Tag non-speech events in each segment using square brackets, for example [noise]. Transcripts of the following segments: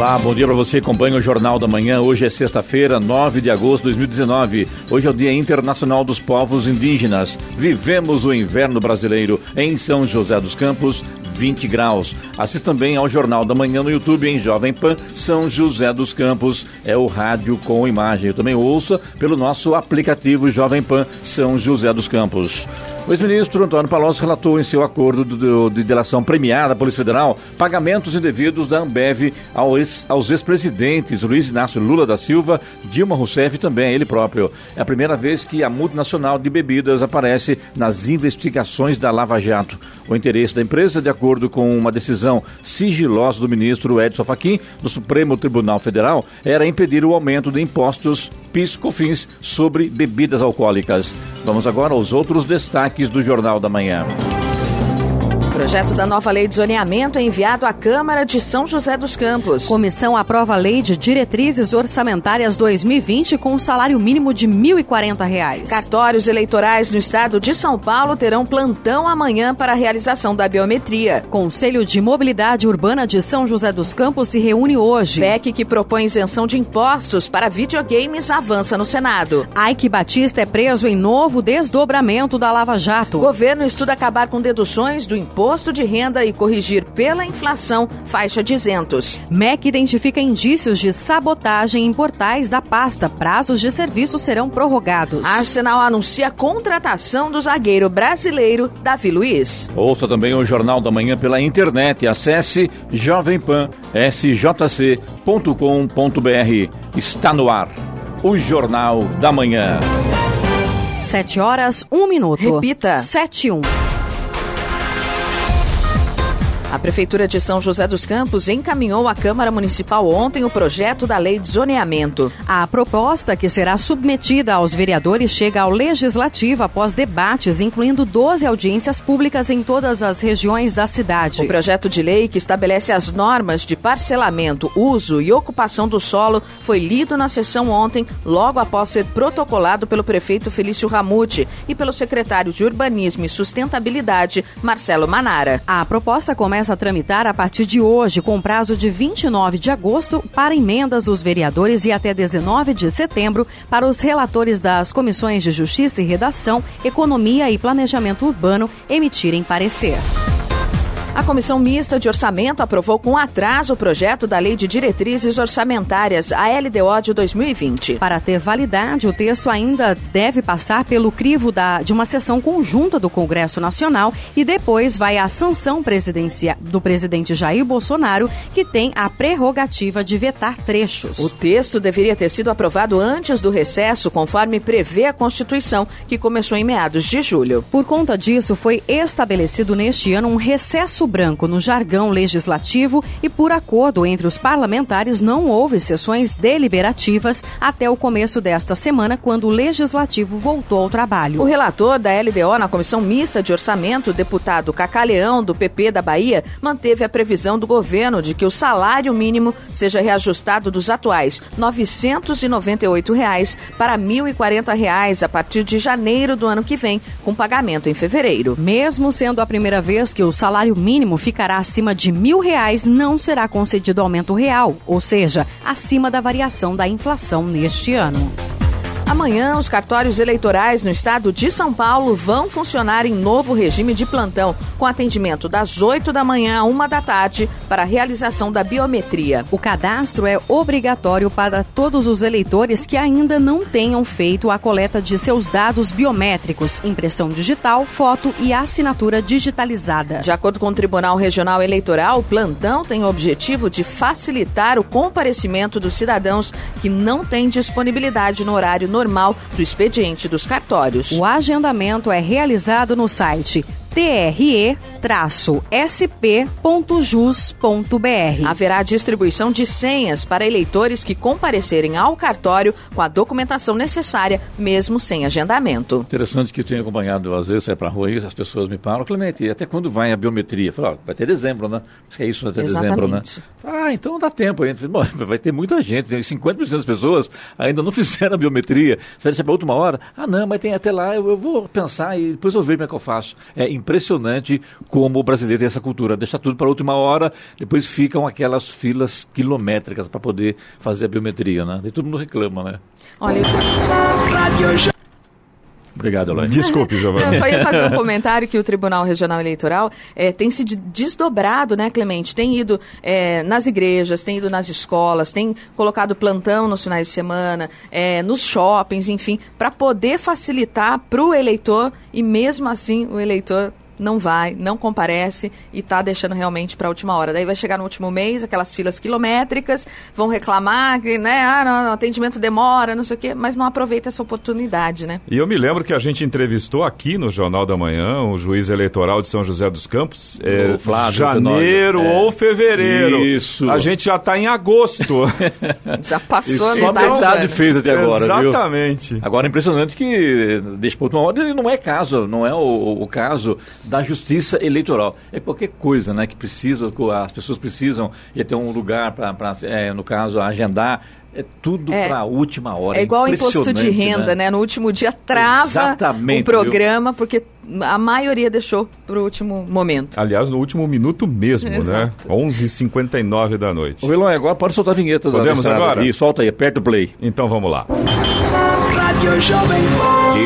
Olá, bom dia para você. Acompanha o Jornal da Manhã. Hoje é sexta-feira, 9 de agosto de 2019. Hoje é o Dia Internacional dos Povos Indígenas. Vivemos o inverno brasileiro em São José dos Campos, 20 graus. Assista também ao Jornal da Manhã no YouTube em Jovem Pan São José dos Campos. É o rádio com imagem. Eu também ouça pelo nosso aplicativo Jovem Pan São José dos Campos. O ex-ministro Antônio Palocci relatou em seu acordo do, do, de delação premiada da Polícia Federal pagamentos indevidos da Ambev aos ex-presidentes Luiz Inácio Lula da Silva, Dilma Rousseff e também ele próprio. É a primeira vez que a multinacional de bebidas aparece nas investigações da Lava Jato. O interesse da empresa, de acordo com uma decisão sigilosa do ministro Edson Fachin do Supremo Tribunal Federal, era impedir o aumento de impostos PIS/COFINS sobre bebidas alcoólicas. Vamos agora aos outros destaques do Jornal da Manhã. Projeto da nova lei de zoneamento é enviado à Câmara de São José dos Campos. Comissão aprova a lei de diretrizes orçamentárias 2020 com um salário mínimo de R$ 1.040. Cartórios eleitorais no estado de São Paulo terão plantão amanhã para a realização da biometria. Conselho de Mobilidade Urbana de São José dos Campos se reúne hoje. PEC que propõe isenção de impostos para videogames avança no Senado. Ike Batista é preso em novo desdobramento da Lava Jato. Governo estuda acabar com deduções do imposto de renda e corrigir pela inflação faixa de isentos. MEC identifica indícios de sabotagem em portais da pasta. Prazos de serviço serão prorrogados. Arsenal anuncia a contratação do zagueiro brasileiro Davi Luiz. Ouça também o Jornal da Manhã pela internet. Acesse jovempan.sjc.com.br. Está no ar. O Jornal da Manhã. 7 horas, 1 minuto. Repita. 7 e 1. A Prefeitura de São José dos Campos encaminhou à Câmara Municipal ontem o projeto da Lei de Zoneamento. A proposta, que será submetida aos vereadores, chega ao Legislativo após debates, incluindo 12 audiências públicas em todas as regiões da cidade. O projeto de lei que estabelece as normas de parcelamento, uso e ocupação do solo foi lido na sessão ontem, logo após ser protocolado pelo prefeito Felício Ramute e pelo secretário de Urbanismo e Sustentabilidade, Marcelo Manara. A proposta começa começa a tramitar a partir de hoje, com prazo de 29 de agosto para emendas dos vereadores e até 19 de setembro para os relatores das comissões de Justiça e Redação, Economia e Planejamento Urbano emitirem parecer. A Comissão Mista de Orçamento aprovou com atraso o projeto da Lei de Diretrizes Orçamentárias, a LDO de 2020. Para ter validade, o texto ainda deve passar pelo crivo da, de uma sessão conjunta do Congresso Nacional e depois vai à sanção presidencia, do presidente Jair Bolsonaro, que tem a prerrogativa de vetar trechos. O texto deveria ter sido aprovado antes do recesso, conforme prevê a Constituição, que começou em meados de julho. Por conta disso, foi estabelecido neste ano um recesso branco no jargão legislativo e, por acordo entre os parlamentares, não houve sessões deliberativas até o começo desta semana, quando o legislativo voltou ao trabalho. O relator da LDO na Comissão Mista de Orçamento, deputado Cacaleão, do PP da Bahia, manteve a previsão do governo de que o salário mínimo seja reajustado dos atuais 998 reais para 1.040 reais a partir de janeiro do ano que vem, com pagamento em fevereiro. Mesmo sendo a primeira vez que o salário mínimo ficará acima de mil reais, não será concedido aumento real, ou seja, acima da variação da inflação neste ano. Amanhã, os cartórios eleitorais no estado de São Paulo vão funcionar em novo regime de plantão, com atendimento das 8 da manhã a 1 da tarde para a realização da biometria. O cadastro é obrigatório para todos os eleitores que ainda não tenham feito a coleta de seus dados biométricos, impressão digital, foto e assinatura digitalizada. De acordo com o Tribunal Regional Eleitoral, o plantão tem o objetivo de facilitar o comparecimento dos cidadãos que não têm disponibilidade no horário normal do expediente dos cartórios. O agendamento é realizado no site tre-sp.jus.br. Haverá distribuição de senhas para eleitores que comparecerem ao cartório com a documentação necessária, mesmo sem agendamento. Interessante que eu tenho acompanhado, às vezes, é para a rua e as pessoas me param, Clemente, até quando vai a biometria? Falo, vai ter dezembro, né? Acho que é isso até Exatamente. dezembro, né? Ah, então dá tempo ainda. Bom, [laughs] vai ter muita gente, tem 50% das pessoas ainda não [laughs] fizeram a biometria. Você vai deixar para a última hora? Ah, não, mas tem até lá, eu, eu, vou pensar e depois eu vejo como é que eu faço. É impressionante como o brasileiro tem essa cultura. Deixa tudo para a última hora, depois ficam aquelas filas quilométricas para poder fazer a biometria, né? E todo mundo reclama, né? Olha. Obrigado, Eloy. Desculpe, [laughs] Giovanni. Eu só ia fazer um comentário que o Tribunal Regional Eleitoral é, tem se desdobrado, né, Clemente? Tem ido é, nas igrejas, tem ido nas escolas, tem colocado plantão nos finais de semana, é, nos shoppings, enfim, para poder facilitar para o eleitor e mesmo assim o eleitor não vai, não comparece e está deixando realmente para a última hora. Daí vai chegar no último mês, aquelas filas quilométricas, vão reclamar que, né, ah, não, atendimento demora, não sei o quê, mas não aproveita essa oportunidade, né? E eu me lembro que a gente entrevistou aqui no Jornal da Manhã o juiz eleitoral de São José dos Campos, é, Flávio janeiro é. ou fevereiro. Isso. A gente já está em agosto. [laughs] já passou a metade. Só metade fez até agora, Exatamente. Viu? Agora é impressionante que deixa para última hora, não é caso, não é o, o caso da justiça eleitoral. É qualquer coisa né, que precisa, as pessoas precisam ir ter um lugar para, é, no caso, agendar. É tudo é, para a última hora. É igual o imposto de renda, né? né? No último dia trava Exatamente, o programa, viu? porque a maioria deixou para o último momento. Aliás, no último minuto mesmo, né? Exato. né? 11h59 da noite. O Elon, agora pode soltar a vinheta. Podemos da agora? Ali. Solta aí, aperta o play. Então vamos lá.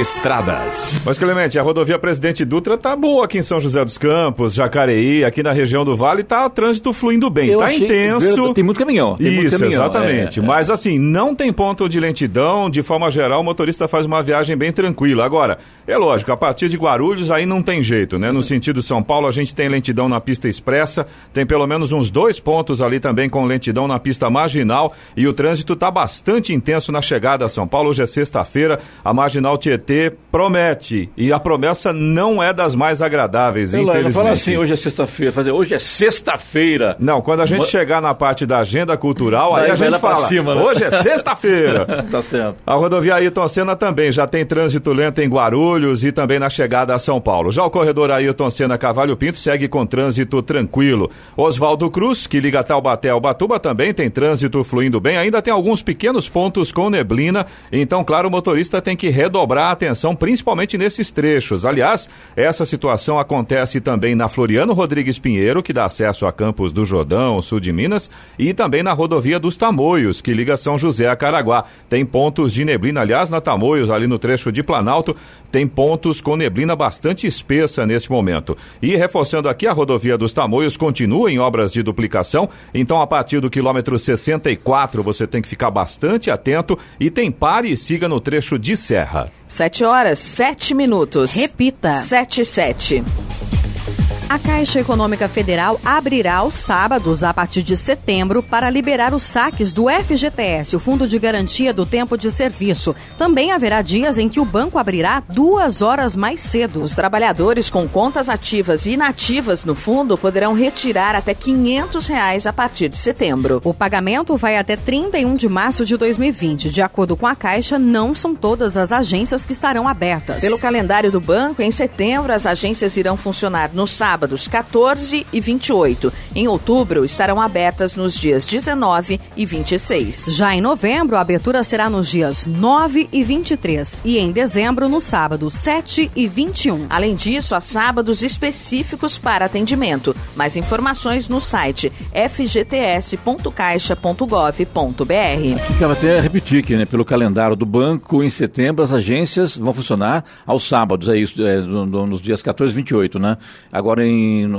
Estradas. Mas, Clemente, a rodovia Presidente Dutra tá boa aqui em São José dos Campos, Jacareí, aqui na região do Vale, tá o trânsito fluindo bem. Eu tá intenso. Tem muito caminhão. Tem Isso, muito caminhão. exatamente. É, é. Mas, assim, não tem ponto de lentidão. De forma geral, o motorista faz uma viagem bem tranquila. Agora, é lógico, a partir de Guarulhos aí não tem jeito, né? No sentido São Paulo, a gente tem lentidão na pista expressa, tem pelo menos uns dois pontos ali também com lentidão na pista marginal e o trânsito tá bastante intenso na chegada a São Paulo. Hoje é sexta-feira, a marginal Tietê promete. E a promessa não é das mais agradáveis, Eu infelizmente. Não fala assim, hoje é sexta-feira. Fazer hoje é sexta-feira. Não, quando a gente Uma... chegar na parte da agenda cultural, aí, aí a gente fala, cima, né? hoje é [laughs] sexta-feira. [laughs] tá certo. A rodovia Ayrton Senna também já tem trânsito lento em Guarulhos e também na chegada a São Paulo. Já o corredor Ayrton Senna Cavalho Pinto segue com trânsito tranquilo. Oswaldo Cruz, que liga Taubaté ao Batuba, também tem trânsito fluindo bem. Ainda tem alguns pequenos pontos com neblina, então, claro, o motorista tem que redobrar a atenção, principalmente nesses trechos. Aliás, essa situação acontece também na Floriano Rodrigues Pinheiro, que dá acesso a Campos do Jordão, sul de Minas, e também na rodovia dos Tamoios, que liga São José a Caraguá. Tem pontos de neblina, aliás, na Tamoios, ali no trecho de Planalto, tem pontos com neblina bastante espessa nesse momento. E reforçando aqui, a rodovia dos Tamoios continua em obras de duplicação, então a partir do quilômetro 64 você tem que ficar bastante atento e tem pare e siga no trecho de serra. Sete horas, sete minutos. Repita. Sete, sete. A Caixa Econômica Federal abrirá aos sábados, a partir de setembro, para liberar os saques do FGTS, o Fundo de Garantia do Tempo de Serviço. Também haverá dias em que o banco abrirá duas horas mais cedo. Os trabalhadores com contas ativas e inativas no fundo poderão retirar até 500 reais a partir de setembro. O pagamento vai até 31 de março de 2020. De acordo com a Caixa, não são todas as agências que estarão abertas. Pelo calendário do banco, em setembro, as agências irão funcionar no sábado sábados 14 e 28. Em outubro, estarão abertas nos dias 19 e 26. Já em novembro, a abertura será nos dias 9 e 23 e em dezembro, no sábado 7 e 21. Além disso, há sábados específicos para atendimento. Mais informações no site fgts.caixa.gov.br. Aqui cabe até repetir que, né, pelo calendário do banco, em setembro as agências vão funcionar aos sábados, é isso, é, no, no, nos dias 14 e 28, né? Agora em,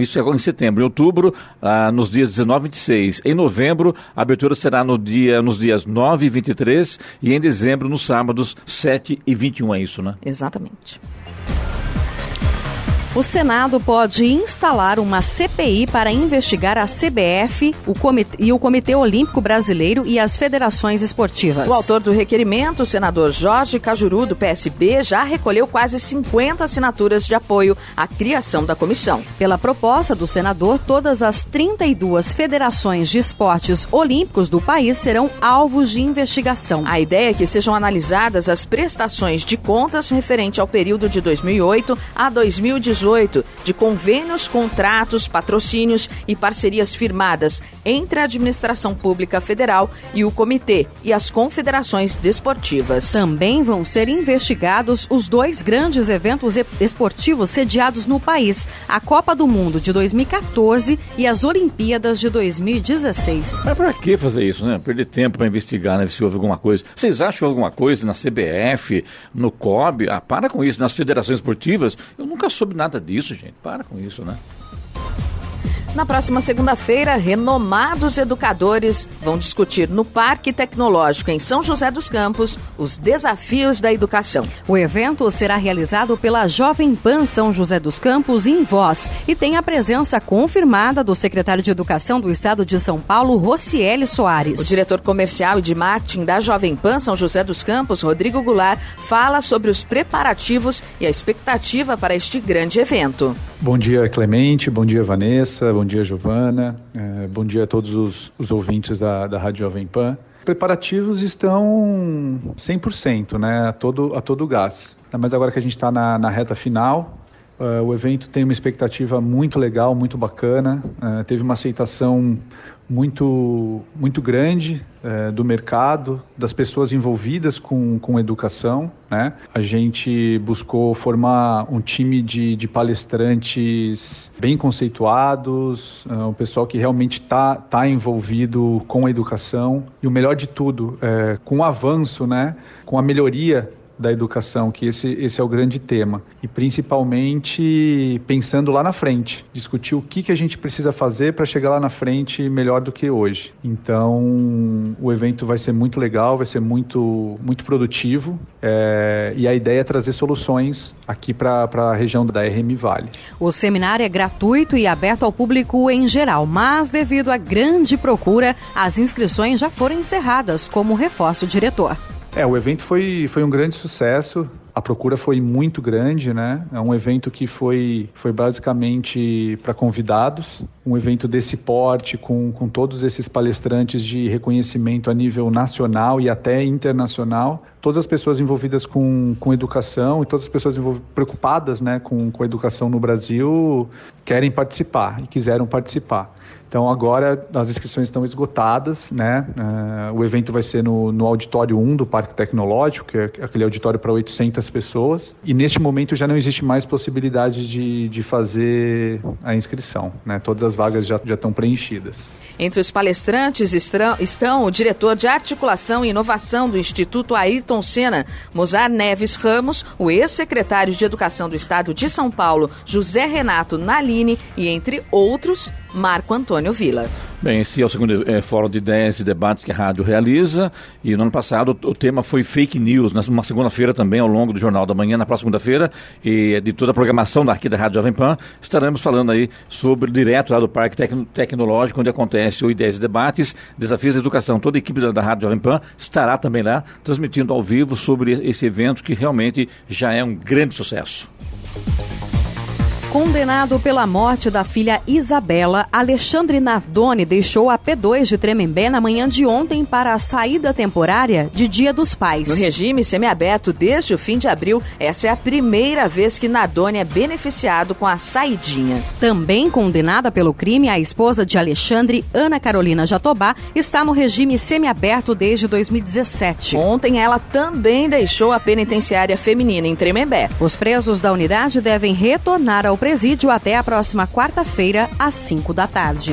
isso é em setembro. Em outubro, ah, nos dias 19 e 26. Em novembro, a abertura será no dia, nos dias 9 e 23 e em dezembro, nos sábados 7 e 21. É isso, né? Exatamente. O Senado pode instalar uma CPI para investigar a CBF o comitê, e o Comitê Olímpico Brasileiro e as federações esportivas. O autor do requerimento, o senador Jorge Cajuru, do PSB, já recolheu quase 50 assinaturas de apoio à criação da comissão. Pela proposta do senador, todas as 32 federações de esportes olímpicos do país serão alvos de investigação. A ideia é que sejam analisadas as prestações de contas referente ao período de 2008 a 2018, de convênios, contratos, patrocínios e parcerias firmadas entre a administração pública federal e o comitê e as confederações desportivas. Também vão ser investigados os dois grandes eventos esportivos sediados no país: a Copa do Mundo de 2014 e as Olimpíadas de 2016. Mas para que fazer isso, né? Perder tempo para investigar, né? Se houve alguma coisa. Vocês acham alguma coisa na CBF, no COB? Ah, para com isso. Nas federações esportivas, eu nunca soube nada disso, gente. Para com isso, né? Na próxima segunda-feira, renomados educadores vão discutir no Parque Tecnológico em São José dos Campos os desafios da educação. O evento será realizado pela Jovem Pan São José dos Campos em Voz e tem a presença confirmada do secretário de Educação do Estado de São Paulo, Rocieli Soares. O diretor comercial e de marketing da Jovem Pan São José dos Campos, Rodrigo Goulart, fala sobre os preparativos e a expectativa para este grande evento. Bom dia, Clemente. Bom dia, Vanessa. Bom dia, Giovana. É, bom dia a todos os, os ouvintes da, da Rádio Jovem Pan. Preparativos estão 100%, né? A todo, a todo gás. Mas agora que a gente está na, na reta final, Uh, o evento tem uma expectativa muito legal, muito bacana. Uh, teve uma aceitação muito, muito grande uh, do mercado, das pessoas envolvidas com, com educação. Né? A gente buscou formar um time de, de palestrantes bem conceituados, um pessoal que realmente está tá envolvido com a educação. E o melhor de tudo, com o avanço, né? com a melhoria da educação, que esse, esse é o grande tema. E principalmente pensando lá na frente, discutir o que, que a gente precisa fazer para chegar lá na frente melhor do que hoje. Então, o evento vai ser muito legal, vai ser muito, muito produtivo é, e a ideia é trazer soluções aqui para a região da RM Vale. O seminário é gratuito e aberto ao público em geral, mas devido à grande procura, as inscrições já foram encerradas, como reforço o diretor. É, o evento foi, foi um grande sucesso. A procura foi muito grande, né? É um evento que foi, foi basicamente para convidados, um evento desse porte, com, com todos esses palestrantes de reconhecimento a nível nacional e até internacional. Todas as pessoas envolvidas com, com educação e todas as pessoas preocupadas né, com, com a educação no Brasil querem participar e quiseram participar. Então agora as inscrições estão esgotadas, né? Uh, o evento vai ser no, no auditório 1 do Parque Tecnológico, que é aquele auditório para 800 pessoas. E neste momento já não existe mais possibilidade de, de fazer a inscrição, né? Todas as vagas já, já estão preenchidas. Entre os palestrantes estão o diretor de articulação e inovação do Instituto Ayrton Senna, Mozar Neves Ramos, o ex-secretário de Educação do Estado de São Paulo, José Renato Naline e, entre outros, Marco Antônio Vila. Bem, esse é o segundo é, fórum de ideias e debates que a rádio realiza. E no ano passado o tema foi fake news, numa segunda-feira também, ao longo do Jornal da Manhã, na próxima segunda-feira, e de toda a programação daqui da Rádio Jovem Pan, estaremos falando aí sobre direto lá do Parque Tecnológico, onde acontece o Ideias e Debates, Desafios da Educação. Toda a equipe da, da Rádio Jovem Pan estará também lá, transmitindo ao vivo sobre esse evento que realmente já é um grande sucesso. Condenado pela morte da filha Isabela, Alexandre Nardoni deixou a P2 de Tremembé na manhã de ontem para a saída temporária de Dia dos Pais. No regime semiaberto desde o fim de abril, essa é a primeira vez que Nardoni é beneficiado com a saidinha. Também condenada pelo crime, a esposa de Alexandre, Ana Carolina Jatobá, está no regime semiaberto desde 2017. Ontem ela também deixou a penitenciária feminina em Tremembé. Os presos da unidade devem retornar ao presídio até a próxima quarta-feira, às 5 da tarde.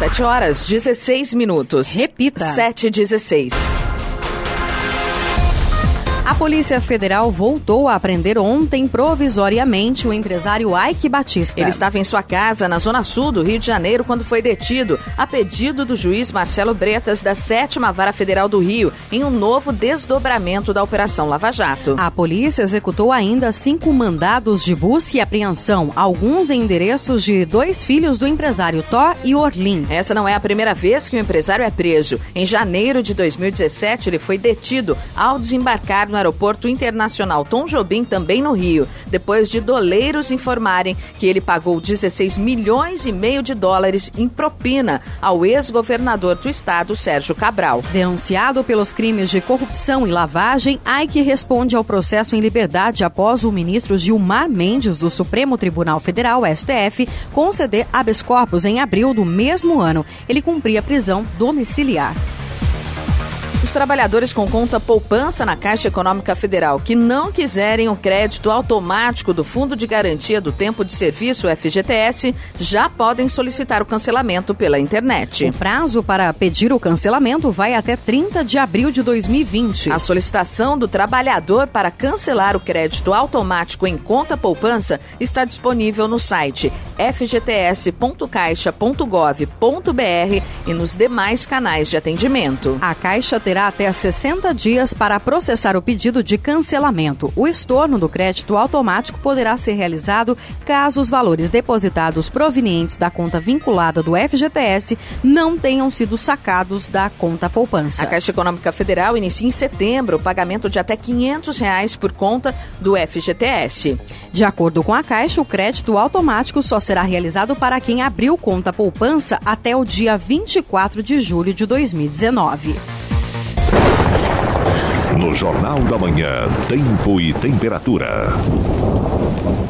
7 horas 16 minutos. Repita. 7 e 16. A Polícia Federal voltou a prender ontem provisoriamente o empresário Ike Batista. Ele estava em sua casa na zona sul do Rio de Janeiro quando foi detido, a pedido do juiz Marcelo Bretas da Sétima Vara Federal do Rio, em um novo desdobramento da Operação Lava Jato. A polícia executou ainda cinco mandados de busca e apreensão, alguns em endereços de dois filhos do empresário Thor e Orlin. Essa não é a primeira vez que o empresário é preso. Em janeiro de 2017, ele foi detido ao desembarcar no Aeroporto Internacional Tom Jobim, também no Rio, depois de doleiros informarem que ele pagou 16 milhões e meio de dólares em propina ao ex-governador do estado, Sérgio Cabral. Denunciado pelos crimes de corrupção e lavagem, Ike responde ao processo em liberdade após o ministro Gilmar Mendes, do Supremo Tribunal Federal, STF, conceder habeas corpus em abril do mesmo ano. Ele cumpria prisão domiciliar. Os trabalhadores com conta poupança na Caixa Econômica Federal que não quiserem o crédito automático do Fundo de Garantia do Tempo de Serviço, FGTS, já podem solicitar o cancelamento pela internet. O prazo para pedir o cancelamento vai até 30 de abril de 2020. A solicitação do trabalhador para cancelar o crédito automático em conta poupança está disponível no site fgts.caixa.gov.br e nos demais canais de atendimento. A Caixa terá até 60 dias para processar o pedido de cancelamento. O estorno do crédito automático poderá ser realizado caso os valores depositados provenientes da conta vinculada do FGTS não tenham sido sacados da conta poupança. A Caixa Econômica Federal inicia em setembro o pagamento de até 500 reais por conta do FGTS. De acordo com a Caixa, o crédito automático só será realizado para quem abriu conta poupança até o dia 24 de julho de 2019. No Jornal da Manhã, tempo e temperatura.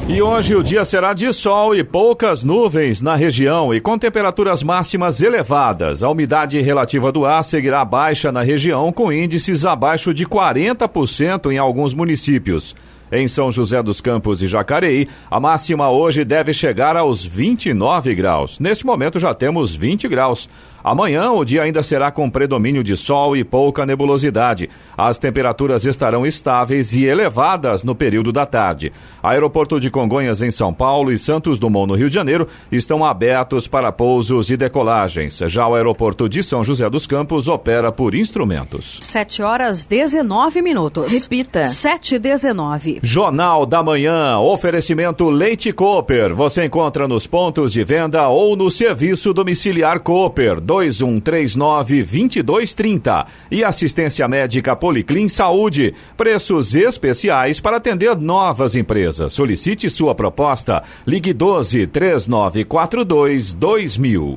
E hoje o dia será de sol e poucas nuvens na região e com temperaturas máximas elevadas. A umidade relativa do ar seguirá baixa na região, com índices abaixo de 40% em alguns municípios. Em São José dos Campos e Jacareí, a máxima hoje deve chegar aos 29 graus. Neste momento já temos 20 graus. Amanhã o dia ainda será com predomínio de sol e pouca nebulosidade. As temperaturas estarão estáveis e elevadas no período da tarde. Aeroporto de Congonhas em São Paulo e Santos Dumont no Rio de Janeiro estão abertos para pousos e decolagens. Já o aeroporto de São José dos Campos opera por instrumentos. 7 horas 19 minutos. Repita. 7 e 19. Jornal da Manhã, oferecimento Leite Cooper. Você encontra nos pontos de venda ou no serviço domiciliar Cooper 2139 2230 e assistência médica Policlin Saúde. Preços especiais para atender novas empresas. Solicite sua proposta. Ligue 12 3942 2000.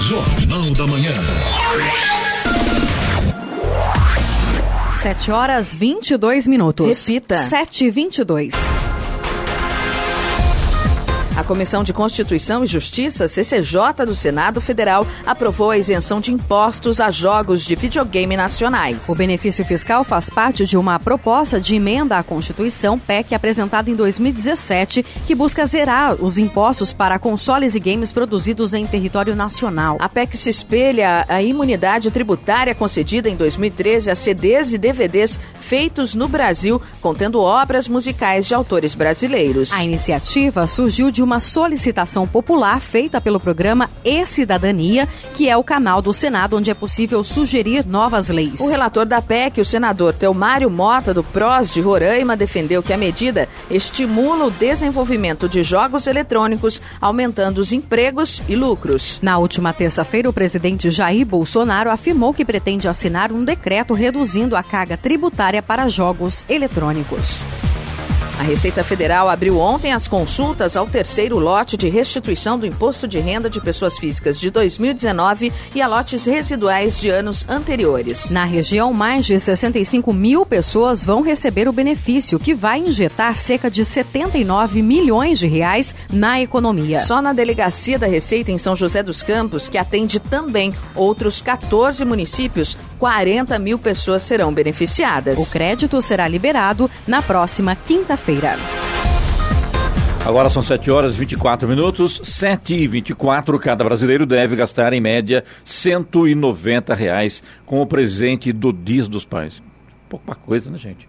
Jornal da Manhã. 7 horas 22 minutos. Repita. 7 e 22. A Comissão de Constituição e Justiça, CCJ do Senado Federal, aprovou a isenção de impostos a jogos de videogame nacionais. O benefício fiscal faz parte de uma proposta de emenda à Constituição, PEC, apresentada em 2017, que busca zerar os impostos para consoles e games produzidos em território nacional. A PEC se espelha a imunidade tributária concedida em 2013 a CDs e DVDs feitos no Brasil, contendo obras musicais de autores brasileiros. A iniciativa surgiu de uma solicitação popular feita pelo programa E-Cidadania, que é o canal do Senado onde é possível sugerir novas leis. O relator da PEC, o senador Teomário Mota, do PROS de Roraima, defendeu que a medida estimula o desenvolvimento de jogos eletrônicos, aumentando os empregos e lucros. Na última terça-feira, o presidente Jair Bolsonaro afirmou que pretende assinar um decreto reduzindo a carga tributária para jogos eletrônicos. A Receita Federal abriu ontem as consultas ao terceiro lote de restituição do imposto de renda de pessoas físicas de 2019 e a lotes residuais de anos anteriores. Na região, mais de 65 mil pessoas vão receber o benefício, que vai injetar cerca de 79 milhões de reais na economia. Só na delegacia da Receita em São José dos Campos, que atende também outros 14 municípios, 40 mil pessoas serão beneficiadas. O crédito será liberado na próxima quinta-feira. Agora são 7 horas e 24 minutos, 7 e 24 Cada brasileiro deve gastar, em média, 190 reais com o presente do Dia dos Pais. Pouca coisa, né, gente?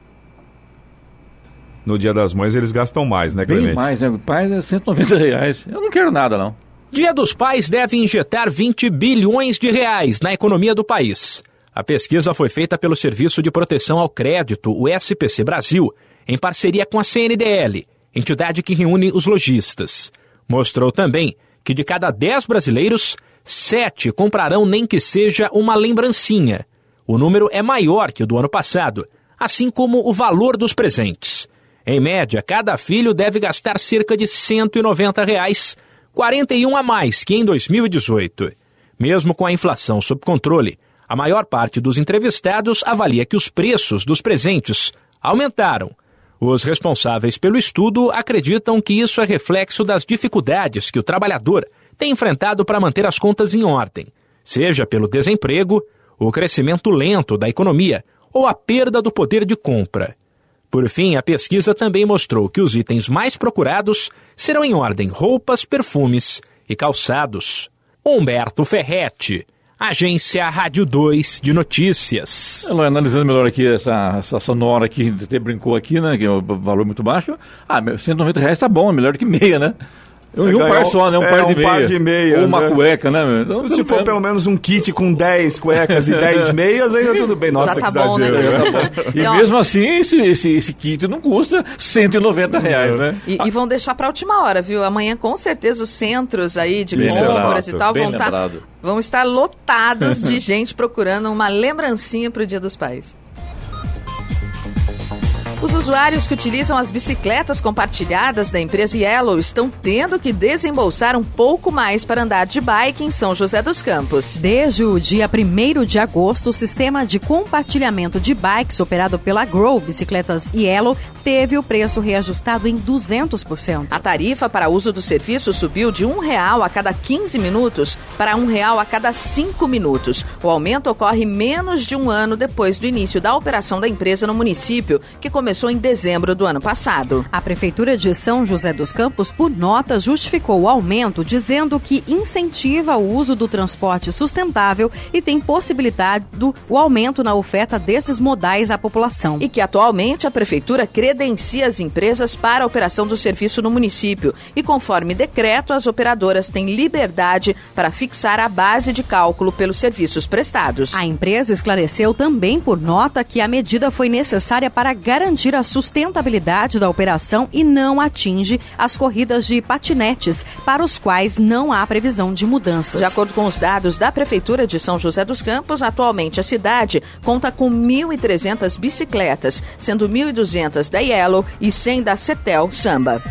No Dia das Mães eles gastam mais, né, Clemente? Bem mais, né? Pai é 190 reais. Eu não quero nada, não. Dia dos Pais deve injetar 20 bilhões de reais na economia do país. A pesquisa foi feita pelo Serviço de Proteção ao Crédito, o SPC Brasil, em parceria com a CNDL, entidade que reúne os lojistas. Mostrou também que de cada 10 brasileiros, 7 comprarão nem que seja uma lembrancinha. O número é maior que o do ano passado, assim como o valor dos presentes. Em média, cada filho deve gastar cerca de 190 reais, 41 a mais que em 2018. Mesmo com a inflação sob controle, a maior parte dos entrevistados avalia que os preços dos presentes aumentaram os responsáveis pelo estudo acreditam que isso é reflexo das dificuldades que o trabalhador tem enfrentado para manter as contas em ordem, seja pelo desemprego, o crescimento lento da economia ou a perda do poder de compra. Por fim, a pesquisa também mostrou que os itens mais procurados serão em ordem roupas, perfumes e calçados. Humberto Ferretti, Agência Rádio 2 de Notícias. Analisando melhor aqui essa, essa sonora que até brincou aqui, né? Que é um valor muito baixo. Ah, 190 reais tá bom, é melhor do que meia, né? Um, um par só, né? Um, é, par, de um meia. par de meias. Ou uma né? cueca, né? Então, Se for pelo menos um kit com 10 cuecas e [laughs] 10 meias, ainda tudo bem. Nossa, tá que bom, né? exagero. Tá bom. [laughs] E mesmo assim, esse, esse, esse kit não custa 190 reais, né? E, e vão deixar para a última hora, viu? Amanhã, com certeza, os centros aí de Bem compras lembrado, e tal vão, tá, lembrado. vão estar lotados de [laughs] gente procurando uma lembrancinha para o Dia dos Pais. Os usuários que utilizam as bicicletas compartilhadas da empresa Yellow estão tendo que desembolsar um pouco mais para andar de bike em São José dos Campos. Desde o dia 1 de agosto, o sistema de compartilhamento de bikes operado pela Grow Bicicletas Yellow teve o preço reajustado em 200%. A tarifa para uso do serviço subiu de um real a cada 15 minutos para um real a cada 5 minutos. O aumento ocorre menos de um ano depois do início da operação da empresa no município, que começou em dezembro do ano passado. A Prefeitura de São José dos Campos, por nota, justificou o aumento, dizendo que incentiva o uso do transporte sustentável e tem possibilitado o aumento na oferta desses modais à população. E que atualmente a Prefeitura credencia as empresas para a operação do serviço no município. E conforme decreto, as operadoras têm liberdade para fixar a base de cálculo pelos serviços prestados. A empresa esclareceu também por nota que a medida foi necessária para garantir a sustentabilidade da operação e não atinge as corridas de patinetes, para os quais não há previsão de mudanças. De acordo com os dados da Prefeitura de São José dos Campos, atualmente a cidade conta com 1.300 bicicletas, sendo 1.200 da Yellow e 100 da Cetel Samba.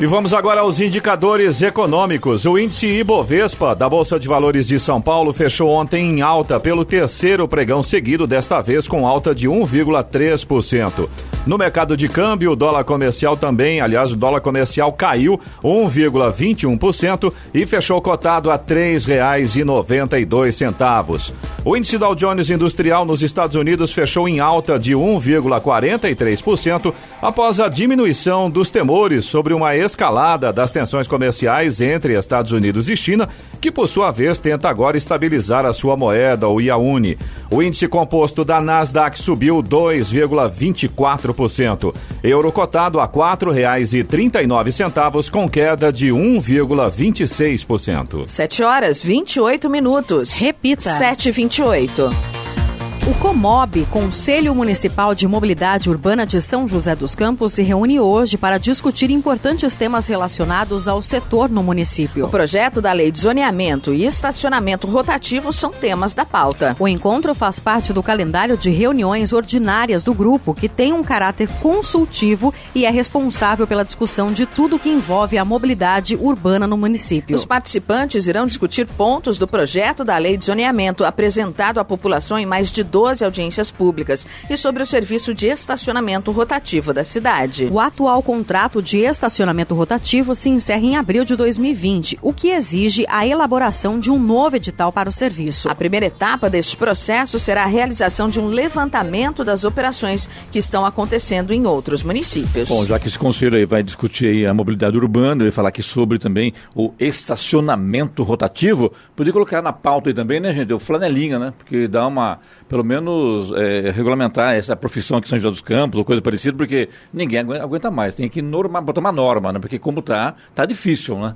E vamos agora aos indicadores econômicos. O índice Ibovespa da Bolsa de Valores de São Paulo fechou ontem em alta pelo terceiro pregão seguido, desta vez com alta de 1,3%. No mercado de câmbio, o dólar comercial também, aliás, o dólar comercial caiu 1,21% e fechou cotado a R$ 3,92. O índice Dow Jones Industrial nos Estados Unidos fechou em alta de 1,43% após a diminuição dos temores sobre uma escalada das tensões comerciais entre Estados Unidos e China, que por sua vez tenta agora estabilizar a sua moeda, o Iaune. O índice composto da Nasdaq subiu 2,24%. Euro cotado a R$ 4,39 com queda de 1,26%. 7 horas 28 minutos. Repita. 7 e 28. O COMOB, Conselho Municipal de Mobilidade Urbana de São José dos Campos, se reúne hoje para discutir importantes temas relacionados ao setor no município. O projeto da lei de zoneamento e estacionamento rotativo são temas da pauta. O encontro faz parte do calendário de reuniões ordinárias do grupo, que tem um caráter consultivo e é responsável pela discussão de tudo que envolve a mobilidade urbana no município. Os participantes irão discutir pontos do projeto da lei de zoneamento apresentado à população em mais de 12 audiências públicas e sobre o serviço de estacionamento rotativo da cidade. O atual contrato de estacionamento rotativo se encerra em abril de 2020, o que exige a elaboração de um novo edital para o serviço. A primeira etapa deste processo será a realização de um levantamento das operações que estão acontecendo em outros municípios. Bom, já que esse conselho aí vai discutir a mobilidade urbana, vai falar aqui sobre também o estacionamento rotativo, podia colocar na pauta aí também, né, gente? O flanelinha, né? Porque dá uma, pelo menos, é, regulamentar essa profissão aqui em São José dos Campos ou coisa parecida, porque ninguém aguenta mais. Tem que norma, botar uma norma, né? Porque como tá, tá difícil, né?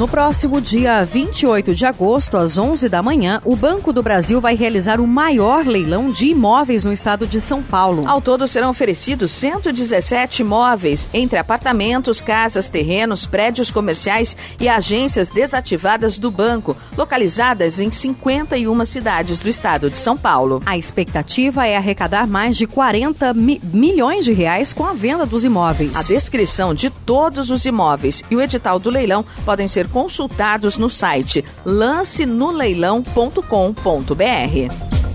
No próximo dia 28 de agosto, às 11 da manhã, o Banco do Brasil vai realizar o maior leilão de imóveis no estado de São Paulo. Ao todo serão oferecidos 117 imóveis, entre apartamentos, casas, terrenos, prédios comerciais e agências desativadas do banco, localizadas em 51 cidades do estado de São Paulo. A expectativa é arrecadar mais de 40 mi milhões de reais com a venda dos imóveis. A descrição de todos os imóveis e o edital do leilão podem ser consultados no site lancenoleilão.com.br.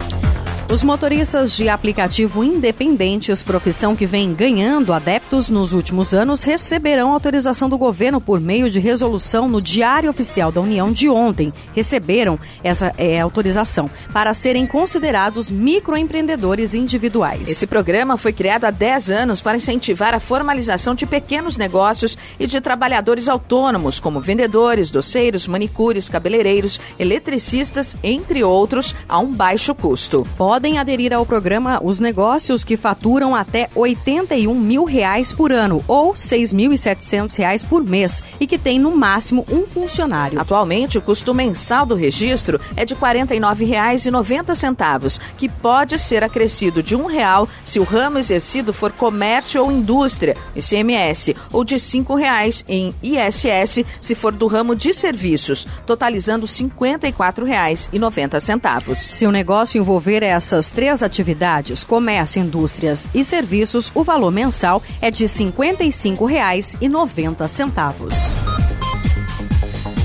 Os motoristas de aplicativo independentes, profissão que vem ganhando adeptos nos últimos anos, receberão autorização do governo por meio de resolução no Diário Oficial da União de ontem. Receberam essa é, autorização para serem considerados microempreendedores individuais. Esse programa foi criado há 10 anos para incentivar a formalização de pequenos negócios e de trabalhadores autônomos, como vendedores, doceiros, manicures, cabeleireiros, eletricistas, entre outros, a um baixo custo. Pode podem aderir ao programa os negócios que faturam até 81 mil reais por ano ou 6.700 reais por mês e que tem no máximo um funcionário. Atualmente, o custo mensal do registro é de R$ 49,90, que pode ser acrescido de um real se o ramo exercido for comércio ou indústria, ICMS, ou de R$ 5,00 em ISS se for do ramo de serviços, totalizando R$ 54,90. Se o negócio envolver essa essas três atividades, comércio, indústrias e serviços, o valor mensal é de R$ 55,90.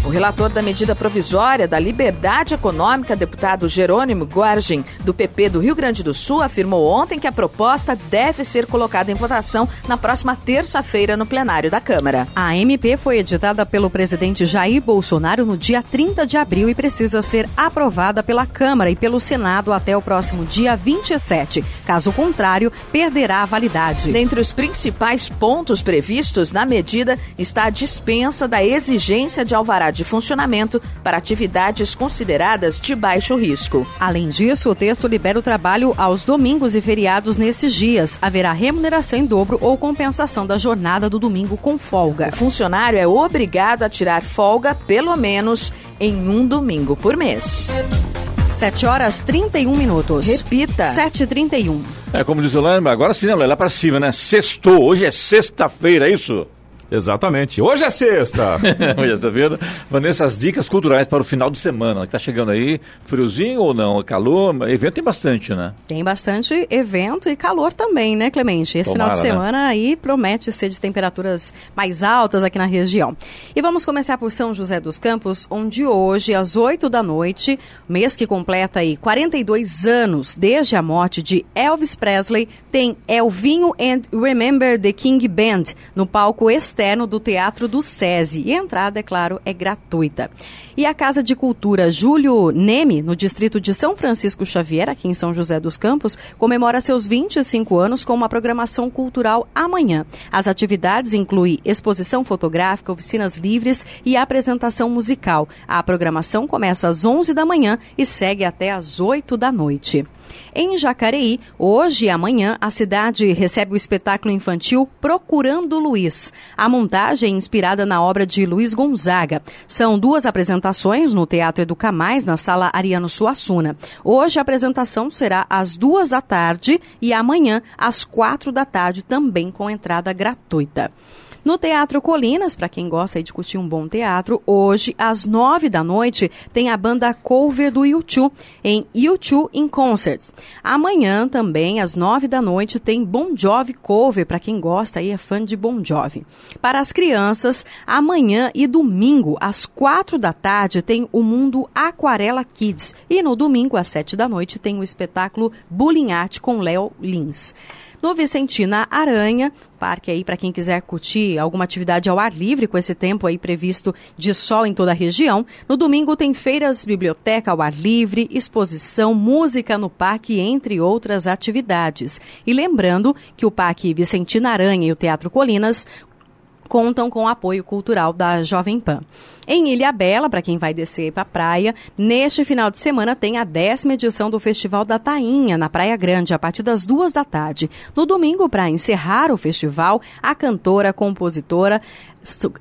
O relator da medida provisória da liberdade econômica, deputado Jerônimo Guargin, do PP do Rio Grande do Sul, afirmou ontem que a proposta deve ser colocada em votação na próxima terça-feira no plenário da Câmara. A MP foi editada pelo presidente Jair Bolsonaro no dia 30 de abril e precisa ser aprovada pela Câmara e pelo Senado até o próximo dia 27. Caso contrário, perderá a validade. Dentre os principais pontos previstos na medida está a dispensa da exigência de alvará de funcionamento para atividades consideradas de baixo risco. Além disso, o texto libera o trabalho aos domingos e feriados nesses dias. Haverá remuneração em dobro ou compensação da jornada do domingo com folga. O funcionário é obrigado a tirar folga pelo menos em um domingo por mês. 7 horas 31 minutos. Repita. 7h31. É como diz o Lembra, agora sim, né? Lá pra cima, né? Sextou. Hoje é sexta-feira, é isso? Exatamente. Hoje é sexta. Hoje é sexta-feira. Vanessa, as dicas culturais para o final de semana. Que tá chegando aí, friozinho ou não? Calor? Evento tem bastante, né? Tem bastante evento e calor também, né, Clemente? Esse Tomara, final de né? semana né? aí promete ser de temperaturas mais altas aqui na região. E vamos começar por São José dos Campos, onde hoje, às 8 da noite, mês que completa aí 42 anos desde a morte de Elvis Presley, tem Elvinho and Remember the King Band no palco externo externo do Teatro do SESI. E a entrada, é claro, é gratuita. E a Casa de Cultura Júlio Neme, no distrito de São Francisco Xavier, aqui em São José dos Campos, comemora seus 25 anos com uma programação cultural amanhã. As atividades incluem exposição fotográfica, oficinas livres e apresentação musical. A programação começa às 11 da manhã e segue até às 8 da noite. Em Jacareí, hoje e amanhã, a cidade recebe o espetáculo infantil Procurando Luiz. A montagem é inspirada na obra de Luiz Gonzaga. São duas apresentações no Teatro Educamais, na Sala Ariano Suassuna. Hoje a apresentação será às duas da tarde e amanhã às quatro da tarde, também com entrada gratuita. No Teatro Colinas, para quem gosta de curtir um bom teatro, hoje, às nove da noite, tem a banda cover do YouTube em YouTube in Concerts. Amanhã, também, às nove da noite, tem Bon Jovi cover, para quem gosta e é fã de Bon Jovi. Para as crianças, amanhã e domingo, às quatro da tarde, tem o Mundo Aquarela Kids. E no domingo, às sete da noite, tem o espetáculo Bullying Art com Léo Lins. No Vicentina Aranha, parque aí para quem quiser curtir alguma atividade ao ar livre com esse tempo aí previsto de sol em toda a região. No domingo tem feiras, biblioteca ao ar livre, exposição, música no parque, entre outras atividades. E lembrando que o Parque Vicentina Aranha e o Teatro Colinas contam com o apoio cultural da Jovem Pan. Em Ilha Bela, para quem vai descer para a praia, neste final de semana tem a décima edição do Festival da Tainha, na Praia Grande, a partir das duas da tarde. No domingo, para encerrar o festival, a cantora, compositora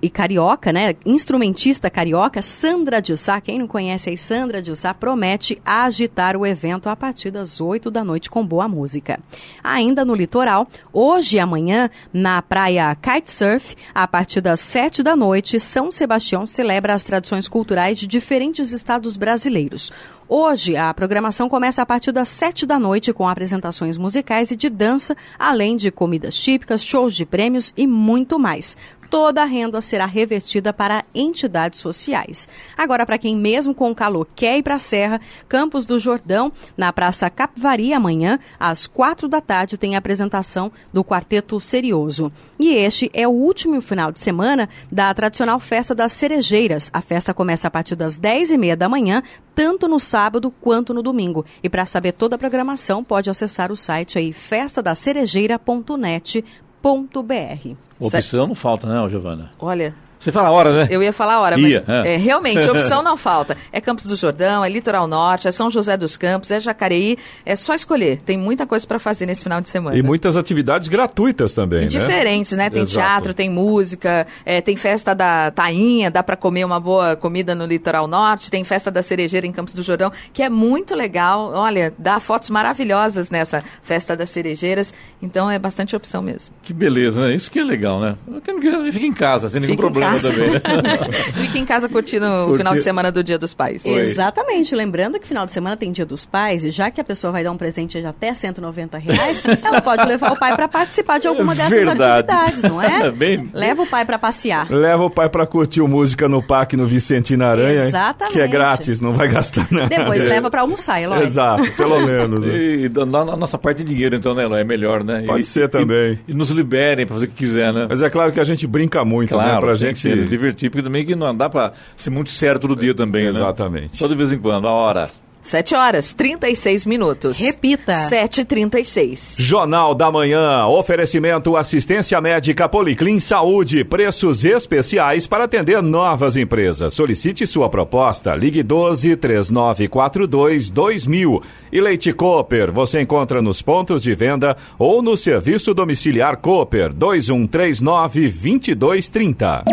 e carioca, né? Instrumentista carioca, Sandra de Sá. Quem não conhece aí, Sandra de Sá, promete agitar o evento a partir das 8 da noite com boa música. Ainda no litoral, hoje e amanhã, na praia Kitesurf, a partir das 7 da noite, São Sebastião celebra as tradições culturais de diferentes estados brasileiros. Hoje, a programação começa a partir das 7 da noite com apresentações musicais e de dança, além de comidas típicas, shows de prêmios e muito mais toda a renda será revertida para entidades sociais. Agora, para quem mesmo com calor quer ir para a Serra, Campos do Jordão, na Praça Capivari, amanhã, às quatro da tarde, tem a apresentação do Quarteto Serioso. E este é o último final de semana da tradicional Festa das Cerejeiras. A festa começa a partir das dez e meia da manhã, tanto no sábado quanto no domingo. E para saber toda a programação, pode acessar o site aí festadacerejeira.net.br. Opção não falta, né, Giovana? Olha, você fala a hora, né? Eu ia falar a hora, Ia, mas é. é, realmente, [laughs] opção não falta. É Campos do Jordão, é Litoral Norte, é São José dos Campos, é Jacareí. É só escolher. Tem muita coisa para fazer nesse final de semana. E muitas atividades gratuitas também, E né? diferentes, né? Tem Exato. teatro, tem música, é, tem festa da tainha, dá para comer uma boa comida no litoral norte, tem festa da cerejeira em Campos do Jordão, que é muito legal. Olha, dá fotos maravilhosas nessa festa das cerejeiras, então é bastante opção mesmo. Que beleza, né? Isso que é legal, né? Quem não quiser, fica em casa, sem nenhum Fica em problema casa. também, né? [laughs] Fica em casa curtindo o final de semana do Dia dos Pais. Oi. Exatamente. Lembrando que final de semana tem Dia dos Pais e já que a pessoa vai dar um presente de até 190 reais, [laughs] ela pode levar o pai para participar de alguma dessas Verdade. atividades, não é? [laughs] Bem- Leva o pai para passear. Leva o pai pra curtir o música no parque no Vicentina Aranha, Exatamente. que é grátis, não vai gastar nada. Depois leva para almoçar, Eloy. Exato, pelo menos. né? E da na, na nossa parte de dinheiro, então, né, Eloy? É melhor, né? Pode E- ser e- também. E, nos liberem pra fazer o que quiser, né? Mas é claro que a gente brinca muito, né? Claro, Pra tem gente. divertir, porque também que não dá pra ser muito sério todo dia também, né? Exatamente. Só de vez em quando, a hora. 7 horas, 36 minutos. Repita. 7h36. Jornal da Manhã, oferecimento assistência médica Policlin Saúde, preços especiais para atender novas empresas. Solicite sua proposta, ligue 12 3942 2000. E Leite Cooper, você encontra nos pontos de venda ou no serviço domiciliar Cooper 2139 2230.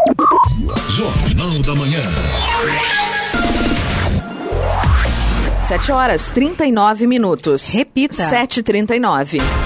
Jornal da Manhã. 7 horas, 39 minutos. Repita. 7h39.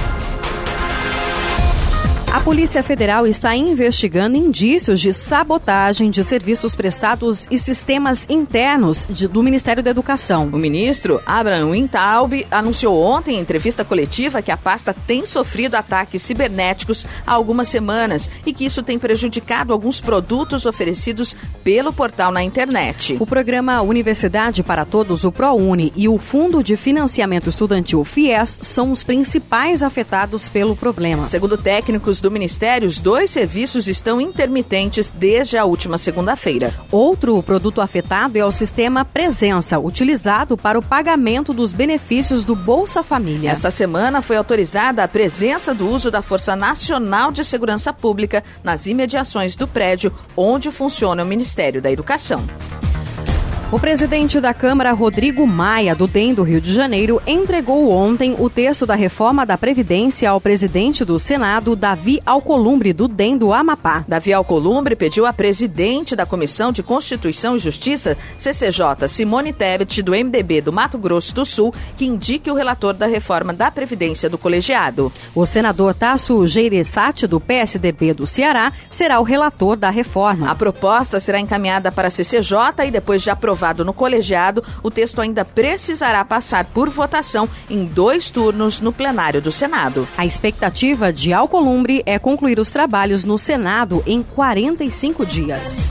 A Polícia Federal está investigando indícios de sabotagem de serviços prestados e sistemas internos de- do Ministério da Educação. O ministro Abraham Wintaub anunciou ontem em entrevista coletiva que a pasta tem sofrido ataques cibernéticos há algumas semanas e que isso tem prejudicado alguns produtos oferecidos pelo portal na internet. O programa Universidade para Todos, o ProUni, e o Fundo de Financiamento Estudantil FIES são os principais afetados pelo problema. Segundo técnicos do Ministério, os dois serviços estão intermitentes desde a última segunda-feira. Outro produto afetado é o sistema Presença, utilizado para o pagamento dos benefícios do Bolsa Família. Esta semana foi autorizada a presença do uso da Força Nacional de Segurança Pública nas imediações do prédio onde funciona o Ministério da Educação. O presidente da Câmara, Rodrigo Maia, do DEM do Rio de Janeiro, entregou ontem o texto da reforma da Previdência ao presidente do Senado, Davi Alcolumbre, do DEM do Amapá. Davi Alcolumbre pediu à presidente da Comissão de Constituição e Justiça, CCJ, Simone Tebet, do MDB do Mato Grosso do Sul, que indique o relator da reforma da Previdência do colegiado. O senador Tasso Geiressati, do PSDB do Ceará, será o relator da reforma. A proposta será encaminhada para a CCJ e depois de aprovada aprovado no colegiado, o texto ainda precisará passar por votação em dois turnos no plenário do Senado. A expectativa de Alcolumbre é concluir os trabalhos no Senado em 45 dias.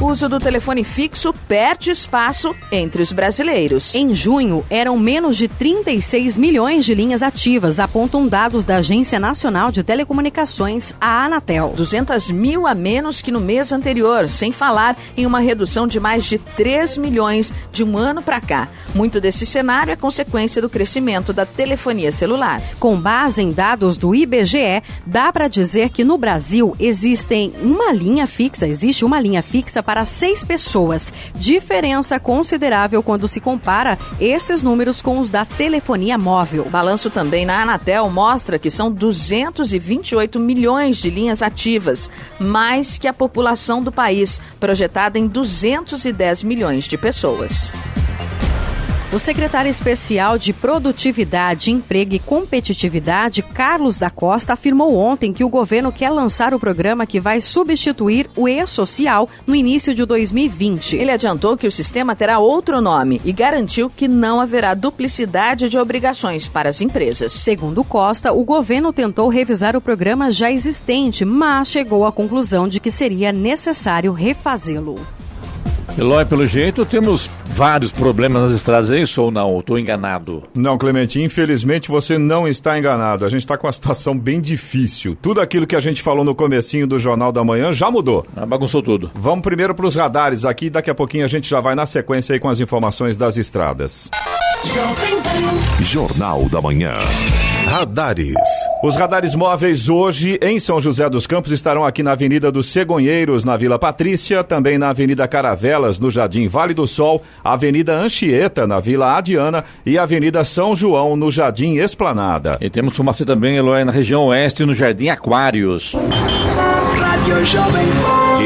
O uso do telefone fixo perde espaço entre os brasileiros. Em junho, eram menos de 36 milhões de linhas ativas, apontam dados da Agência Nacional de Telecomunicações, a Anatel. 200 mil a menos que no mês anterior, sem falar em uma redução de mais de 3 milhões de um ano para cá. Muito desse cenário é consequência do crescimento da telefonia celular. Com base em dados do IBGE, dá para dizer que no Brasil existem uma linha fixa, existe uma linha fixa para seis pessoas. Diferença considerável quando se compara esses números com os da telefonia móvel. Balanço também na Anatel mostra que são 228 milhões de linhas ativas, mais que a população do país, projetada em 210 milhões de pessoas. O secretário especial de Produtividade, Emprego e Competitividade, Carlos da Costa, afirmou ontem que o governo quer lançar o programa que vai substituir o E-Social no início de 2020. Ele adiantou que o sistema terá outro nome e garantiu que não haverá duplicidade de obrigações para as empresas. Segundo Costa, o governo tentou revisar o programa já existente, mas chegou à conclusão de que seria necessário refazê-lo. Eloy, pelo jeito, temos vários problemas nas estradas, é isso ou não? Estou enganado? Não, Clemente, infelizmente você não está enganado. A gente está com uma situação bem difícil. Tudo aquilo que a gente falou no comecinho do Jornal da Manhã já mudou. Ah, bagunçou tudo. Vamos primeiro para os radares aqui, daqui a pouquinho a gente já vai na sequência aí com as informações das estradas. Jornal da Manhã. Radares. Os radares móveis hoje em São José dos Campos estarão aqui na Avenida dos Cegonheiros, na Vila Patrícia, também na Avenida Caravelas, no Jardim Vale do Sol, Avenida Anchieta, na Vila Adiana e Avenida São João, no Jardim Esplanada. E temos fumaça também, Eloy, na região oeste, no Jardim Aquários. Rádio Jovem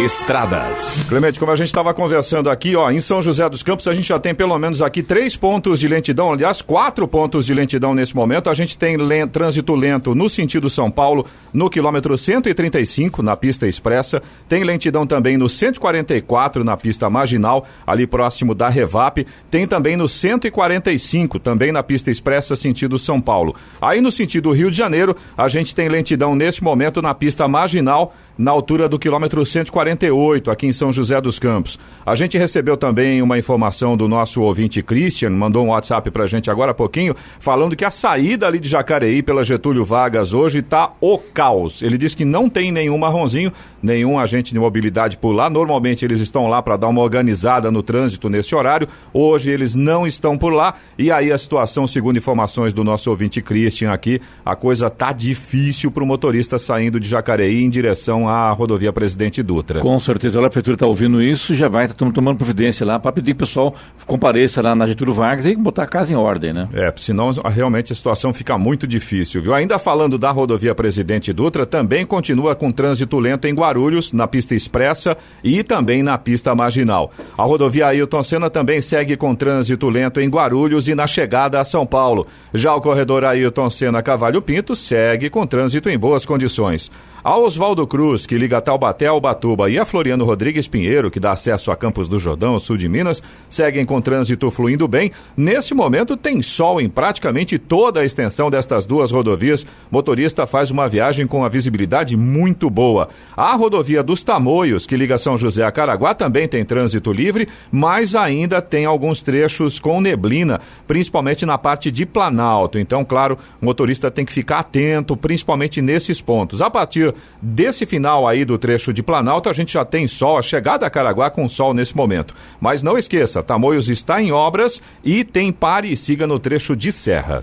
Estradas. Clemente, como a gente estava conversando aqui, ó, em São José dos Campos, a gente já tem pelo menos aqui três pontos de lentidão, aliás, quatro pontos de lentidão nesse momento. A gente tem lento, trânsito lento no sentido São Paulo, no quilômetro 135, na pista expressa. Tem lentidão também no 144, na pista marginal, ali próximo da Revap. Tem também no 145, também na pista expressa, sentido São Paulo. Aí no sentido Rio de Janeiro, a gente tem lentidão nesse momento na pista marginal, na altura do quilômetro 148, aqui em São José dos Campos. A gente recebeu também uma informação do nosso ouvinte Christian, mandou um WhatsApp pra gente agora há pouquinho, falando que a saída ali de Jacareí pela Getúlio Vargas hoje tá o caos. Ele disse que não tem nenhum marronzinho, nenhum agente de mobilidade por lá. Normalmente eles estão lá para dar uma organizada no trânsito nesse horário. Hoje eles não estão por lá. E aí a situação, segundo informações do nosso ouvinte Christian aqui, a coisa tá difícil para o motorista saindo de Jacareí em direção à rodovia Presidente Dutra. Com certeza, a prefeitura está ouvindo isso, já vai estar tá tomando providência lá para pedir que o pessoal compareça lá na Getúlio Vargas e botar a casa em ordem, né? É, senão realmente a situação fica muito difícil, viu? Ainda falando da rodovia Presidente Dutra, também continua com trânsito lento em Guarulhos, na pista expressa e também na pista marginal. A rodovia Ailton Senna também segue com trânsito lento em Guarulhos e na chegada a São Paulo. Já o corredor Ailton Senna Cavalho Pinto segue com trânsito em boas condições. A Oswaldo Cruz, que liga Taubaté ao Batuba, e a Floriano Rodrigues Pinheiro, que dá acesso a Campos do Jordão, sul de Minas, seguem com trânsito fluindo bem. Nesse momento tem sol em praticamente toda a extensão destas duas rodovias. Motorista faz uma viagem com a visibilidade muito boa. A rodovia dos Tamoios, que liga São José a Caraguá, também tem trânsito livre, mas ainda tem alguns trechos com neblina, principalmente na parte de Planalto. Então, claro, o motorista tem que ficar atento, principalmente nesses pontos. A partir desse final aí do trecho de Planalto, a gente já tem sol, a chegada a Caraguá com sol nesse momento. Mas não esqueça, Tamoios está em obras e tem pare e siga no trecho de serra.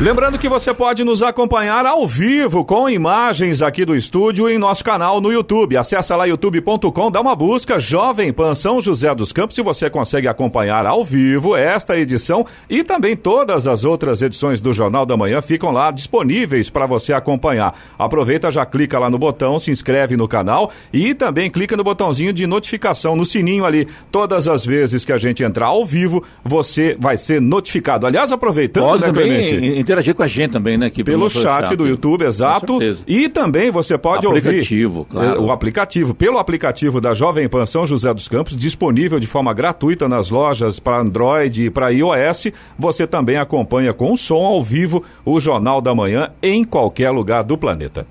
Lembrando que você pode nos acompanhar ao vivo com imagens aqui do estúdio em nosso canal no YouTube. Acesse lá youtube.com, dá uma busca Jovem Pan São José dos Campos e você consegue acompanhar ao vivo esta edição e também todas as outras edições do Jornal da Manhã ficam lá disponíveis para você acompanhar. Aproveita, já clica lá no botão, se inscreve no canal e também clica no botãozinho de notificação no sininho ali. Todas as vezes que a gente entrar ao vivo, você vai ser notificado. Aliás, aproveitando, Pode né, também Clemente? Interagir com a gente também, né? Aqui Pelo chat do YouTube, exato. E também você pode aplicativo, ouvir claro. o aplicativo, pelo aplicativo da Jovem Pan São José dos Campos, disponível de forma gratuita nas lojas para Android e para iOS. Você também acompanha com som ao vivo o Jornal da Manhã em qualquer lugar do planeta.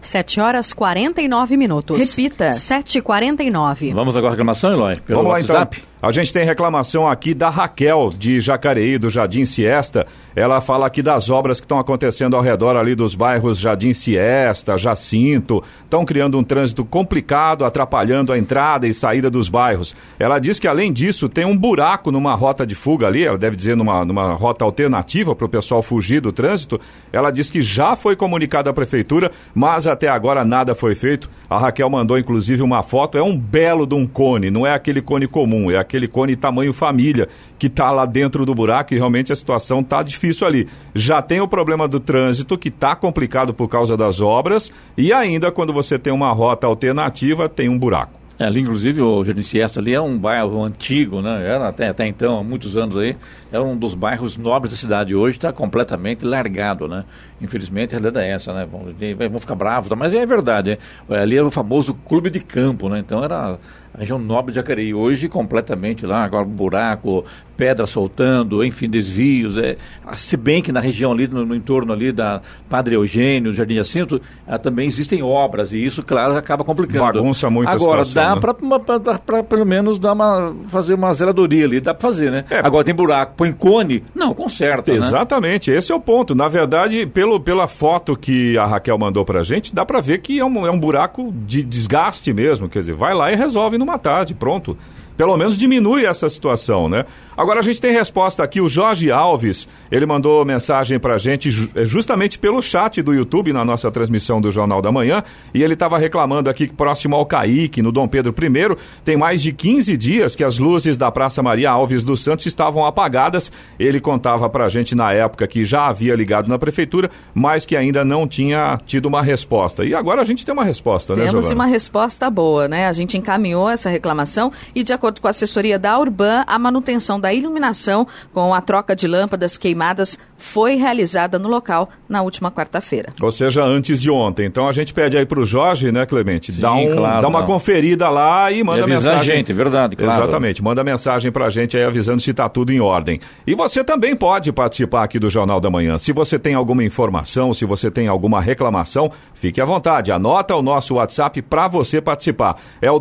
7 horas 49 minutos. Repita. 7h49. Vamos agora à reclamação, Eloy? Pelo Vamos lá WhatsApp? então. A gente tem reclamação aqui da Raquel, de Jacareí, do Jardim Siesta. Ela fala aqui das obras que estão acontecendo ao redor ali dos bairros Jardim Siesta, Jacinto. Estão criando um trânsito complicado, atrapalhando a entrada e saída dos bairros. Ela diz que, além disso, tem um buraco numa rota de fuga ali, ela deve dizer numa, numa rota alternativa para o pessoal fugir do trânsito. Ela diz que já foi comunicada à prefeitura, mas até agora nada foi feito. A Raquel mandou, inclusive, uma foto. É um belo de um cone, não é aquele cone comum, é aquele cone tamanho família que está lá dentro do buraco e realmente a situação está difícil ali. Já tem o problema do trânsito, que está complicado por causa das obras, e ainda quando você tem uma rota alternativa, tem um buraco. É, ali, inclusive, o Jardim Siesta ali é um bairro antigo, né? Era até, até então, há muitos anos aí, era um dos bairros nobres da cidade. Hoje está completamente largado, né? Infelizmente, a realidade é essa, né? Vão, vão ficar bravos, mas é verdade. É. Ali era o famoso clube de campo, né? Então era a região nobre de Jacareí. Hoje, completamente lá, agora buraco, pedra soltando, enfim, desvios. É, se bem que na região ali, no, no entorno ali da Padre Eugênio, Jardim Jacinto, ah, também existem obras, e isso, claro, acaba complicando. Bagunça muito Agora, a situação, dá né? para pelo menos dar uma, fazer uma zeladoria ali, dá para fazer, né? É. Agora tem buraco, põe cone, não, conserta, né? Exatamente, esse é o ponto. Na verdade, pelo, pela foto que a Raquel mandou pra gente, dá pra ver que é um, é um buraco de desgaste mesmo. Quer dizer, vai lá e resolve numa tarde, pronto. Pelo menos diminui essa situação, né? Agora a gente tem resposta aqui, o Jorge Alves, ele mandou mensagem pra gente eh, justamente pelo chat do YouTube na nossa transmissão do Jornal da Manhã, e ele estava reclamando aqui que próximo ao Caíque, no Dom Pedro I, tem mais de 15 dias que as luzes da Praça Maria Alves dos Santos estavam apagadas. Ele contava pra gente na época que já havia ligado na prefeitura, mas que ainda não tinha tido uma resposta. E agora a gente tem uma resposta, né, Temos uma resposta boa, né? A gente encaminhou essa reclamação e, de acordo com a assessoria da Urban, a manutenção da iluminação com a troca de lâmpadas queimadas foi realizada no local na última quarta-feira. Ou seja, antes de ontem. Então a gente pede aí pro Jorge, né, Clemente? Sim, dá, um, claro, dá uma não. conferida lá e manda E mensagem. a gente, verdade, claro. Exatamente, manda mensagem pra gente aí avisando se tá tudo em ordem. E você também pode participar aqui do Jornal da Manhã. Se você tem alguma informação, se você tem alguma reclamação, fique à vontade. Anota o nosso WhatsApp para você participar. É o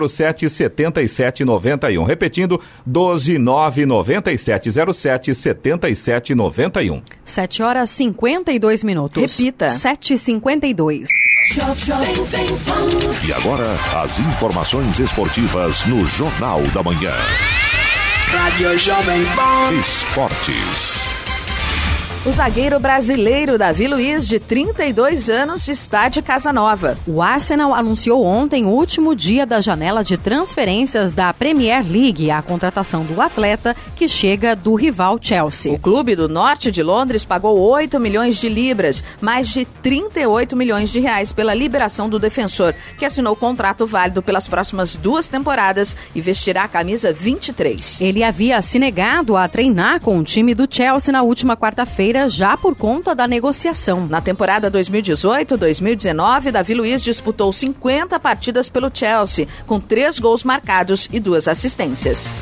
1299707 7791. Repetindo, 1299707 7791. 7 horas 52 minutos. Repita. 7h52. E agora, as informações esportivas no Jornal da Manhã. Rádio Jovem Pan. Esportes. O zagueiro brasileiro Davi Luiz, de 32 anos, está de casa nova. O Arsenal anunciou ontem o último dia da janela de transferências da Premier League, a contratação do atleta que chega do rival Chelsea. O clube do norte de Londres pagou 8 milhões de libras, mais de 38 milhões de reais pela liberação do defensor, que assinou contrato válido pelas próximas duas temporadas e vestirá a camisa 23. Ele havia se negado a treinar com o time do Chelsea na última quarta-feira, já por conta da negociação. Na temporada 2018-2019, Davi Luiz disputou 50 partidas pelo Chelsea, com três gols marcados e duas assistências.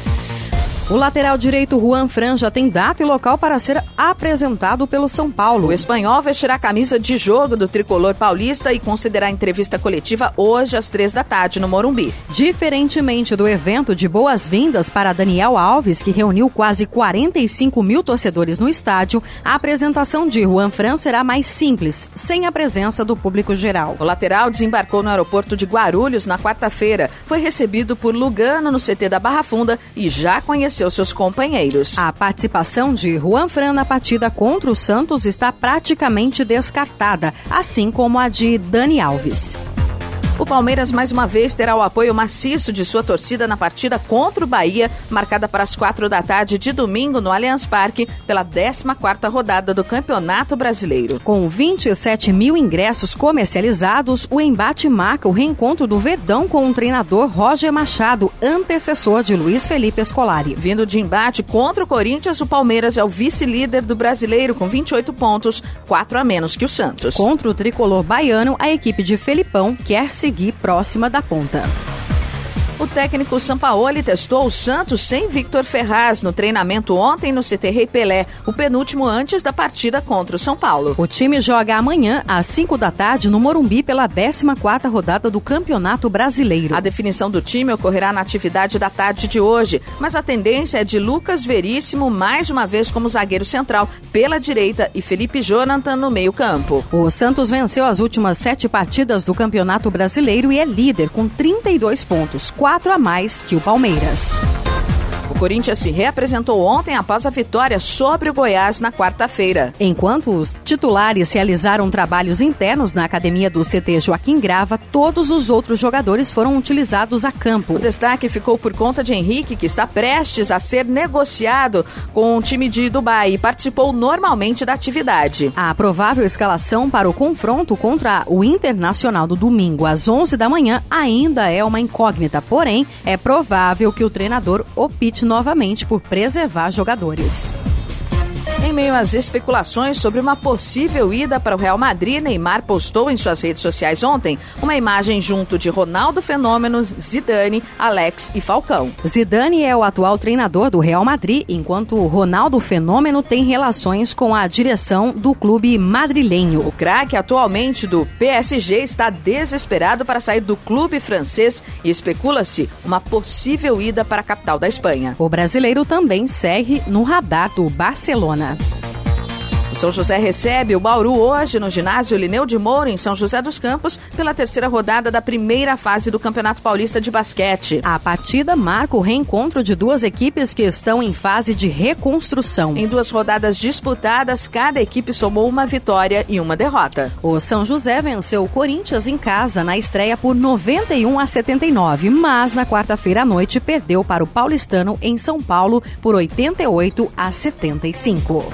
O lateral direito Juan Fran já tem data e local para ser apresentado pelo São Paulo. O espanhol vestirá a camisa de jogo do tricolor paulista e considerará entrevista coletiva hoje às três da tarde no Morumbi. Diferentemente do evento de boas-vindas para Daniel Alves, que reuniu quase 45 mil torcedores no estádio, a apresentação de Juan Fran será mais simples, sem a presença do público geral. O lateral desembarcou no aeroporto de Guarulhos na quarta-feira. Foi recebido por Lugano no CT da Barra Funda e já conheceu seus companheiros. A participação de Juan Fran na partida contra o Santos está praticamente descartada, assim como a de Dani Alves. O Palmeiras mais uma vez terá o apoio maciço de sua torcida na partida contra o Bahia, marcada para as quatro da tarde de domingo no Allianz Parque, pela 14 rodada do Campeonato Brasileiro. Com 27 mil ingressos comercializados, o embate marca o reencontro do Verdão com o treinador Roger Machado, antecessor de Luiz Felipe Scolari. Vindo de embate contra o Corinthians, o Palmeiras é o vice-líder do brasileiro com 28 pontos, quatro a menos que o Santos. Contra o tricolor baiano, a equipe de Felipão quer seguir próxima da ponta. O técnico Sampaoli testou o Santos sem Victor Ferraz no treinamento ontem no CT Rei Pelé, o penúltimo antes da partida contra o São Paulo. O time joga amanhã às 5 da tarde no Morumbi pela 14ª rodada do Campeonato Brasileiro. A definição do time ocorrerá na atividade da tarde de hoje, mas a tendência é de Lucas Veríssimo mais uma vez como zagueiro central pela direita e Felipe Jonathan no meio-campo. O Santos venceu as últimas sete partidas do Campeonato Brasileiro e é líder com 32 pontos, quatro a mais que o Palmeiras. Corinthians se reapresentou ontem após a vitória sobre o Goiás na quarta-feira. Enquanto os titulares realizaram trabalhos internos na academia do CT Joaquim Grava, todos os outros jogadores foram utilizados a campo. O destaque ficou por conta de Henrique, que está prestes a ser negociado com o time de Dubai e participou normalmente da atividade. A provável escalação para o confronto contra o Internacional do domingo às 11 da manhã ainda é uma incógnita, porém é provável que o treinador opte novamente por preservar jogadores. Em meio às especulações sobre uma possível ida para o Real Madrid, Neymar postou em suas redes sociais ontem uma imagem junto de Ronaldo Fenômeno, Zidane, Alex e Falcão. Zidane é o atual treinador do Real Madrid, enquanto Ronaldo Fenômeno tem relações com a direção do clube madrilenho. O craque atualmente do PSG está desesperado para sair do clube francês e especula-se uma possível ida para a capital da Espanha. O brasileiro também segue no radar do Barcelona. Até! O São José recebe o Bauru hoje no ginásio Lineu de Moura, em São José dos Campos, pela terceira rodada da primeira fase do Campeonato Paulista de Basquete. A partida marca o reencontro de duas equipes que estão em fase de reconstrução. Em duas rodadas disputadas, cada equipe somou uma vitória e uma derrota. O São José venceu o Corinthians em casa na estreia por 91 a 79, mas na quarta-feira à noite perdeu para o Paulistano em São Paulo por 88 a 75.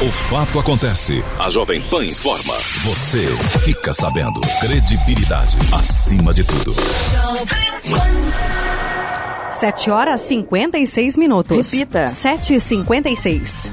O fato acontece. A Jovem Pan informa. Você fica sabendo. Credibilidade acima de tudo. 7 horas 56 minutos. Repita. 7 e 56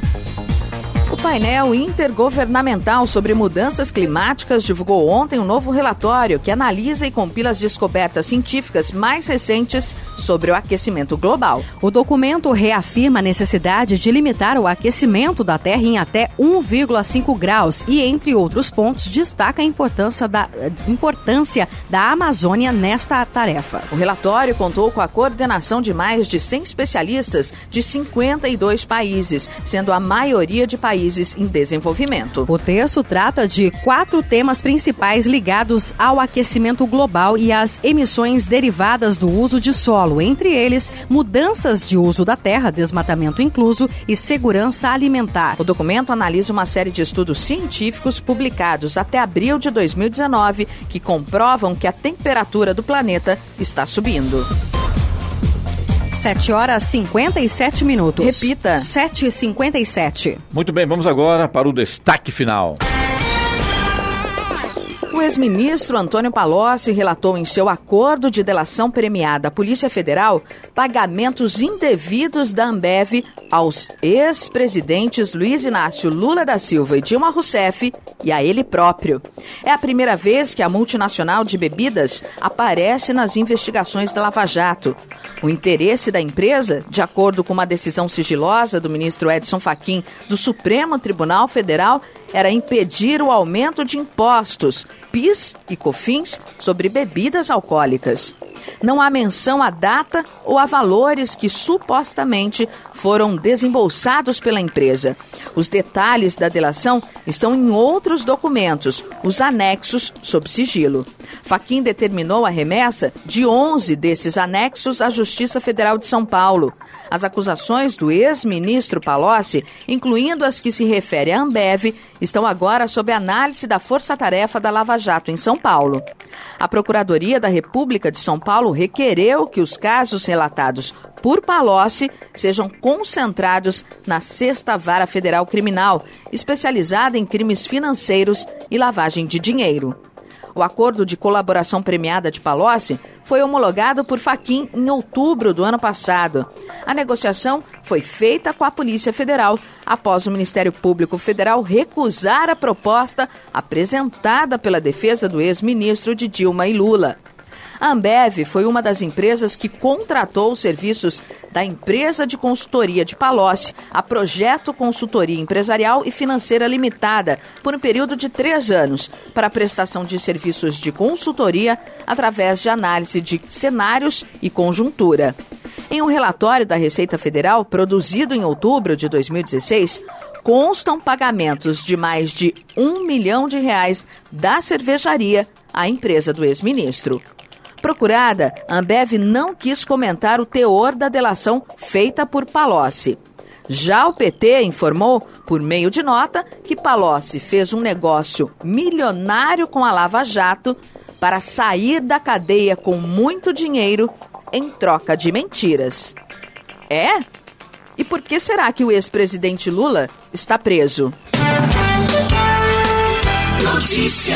o painel intergovernamental sobre mudanças climáticas divulgou ontem um novo relatório que analisa e compila as descobertas científicas mais recentes sobre o aquecimento global. O documento reafirma a necessidade de limitar o aquecimento da Terra em até 1,5 graus e, entre outros pontos, destaca a importância da, importância da Amazônia nesta tarefa. O relatório contou com a coordenação de mais de 100 especialistas de 52 países, sendo a maioria de países países em desenvolvimento. O texto trata de quatro temas principais ligados ao aquecimento global e às emissões derivadas do uso de solo, entre eles mudanças de uso da terra, desmatamento incluso e segurança alimentar. O documento analisa uma série de estudos científicos publicados até abril de 2019 que comprovam que a temperatura do planeta está subindo. 7 horas 57 minutos. Repita. 7 e 57 Muito bem, vamos agora para o destaque final. O ex-ministro Antônio Palocci relatou em seu acordo de delação premiada à Polícia Federal pagamentos indevidos da Ambev aos ex-presidentes Luiz Inácio Lula da Silva e Dilma Rousseff e a ele próprio. É a primeira vez que a multinacional de bebidas aparece nas investigações da Lava Jato. O interesse da empresa, de acordo com uma decisão sigilosa do ministro Edson Fachin do Supremo Tribunal Federal, era impedir o aumento de impostos, PIS e COFINS, sobre bebidas alcoólicas. Não há menção à data ou a valores que supostamente foram desembolsados pela empresa. Os detalhes da delação estão em outros documentos, os anexos sob sigilo. Faquim determinou a remessa de 11 desses anexos à Justiça Federal de São Paulo. As acusações do ex-ministro Palocci, incluindo as que se referem à Ambev, estão agora sob análise da Força Tarefa da Lava Jato em São Paulo. A Procuradoria da República de São Paulo requereu que os casos relatados por Palocci sejam concentrados na Sexta Vara Federal Criminal, especializada em crimes financeiros e lavagem de dinheiro. O acordo de colaboração premiada de Palocci foi homologado por Faquim em outubro do ano passado. A negociação foi feita com a Polícia Federal após o Ministério Público Federal recusar a proposta apresentada pela defesa do ex-ministro de Dilma e Lula. A Ambev foi uma das empresas que contratou os serviços da empresa de consultoria de Palocci, a Projeto Consultoria Empresarial e Financeira Limitada, por um período de três anos, para a prestação de serviços de consultoria através de análise de cenários e conjuntura. Em um relatório da Receita Federal, produzido em outubro de 2016, constam pagamentos de mais de um milhão de reais da cervejaria à empresa do ex-ministro. Procurada, Ambev não quis comentar o teor da delação feita por Palocci. Já o PT informou, por meio de nota, que Palocci fez um negócio milionário com a Lava Jato para sair da cadeia com muito dinheiro em troca de mentiras. É? E por que será que o ex-presidente Lula está preso? Notícia.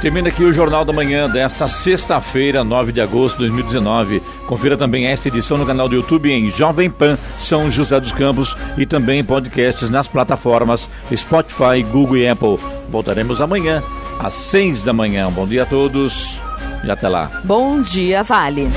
Termina aqui o Jornal da Manhã desta sexta-feira, 9 de agosto de 2019. Confira também esta edição no canal do YouTube em Jovem Pan São José dos Campos e também podcasts nas plataformas Spotify, Google e Apple. Voltaremos amanhã às 6 da manhã. Bom dia a todos e até lá. Bom dia, Vale.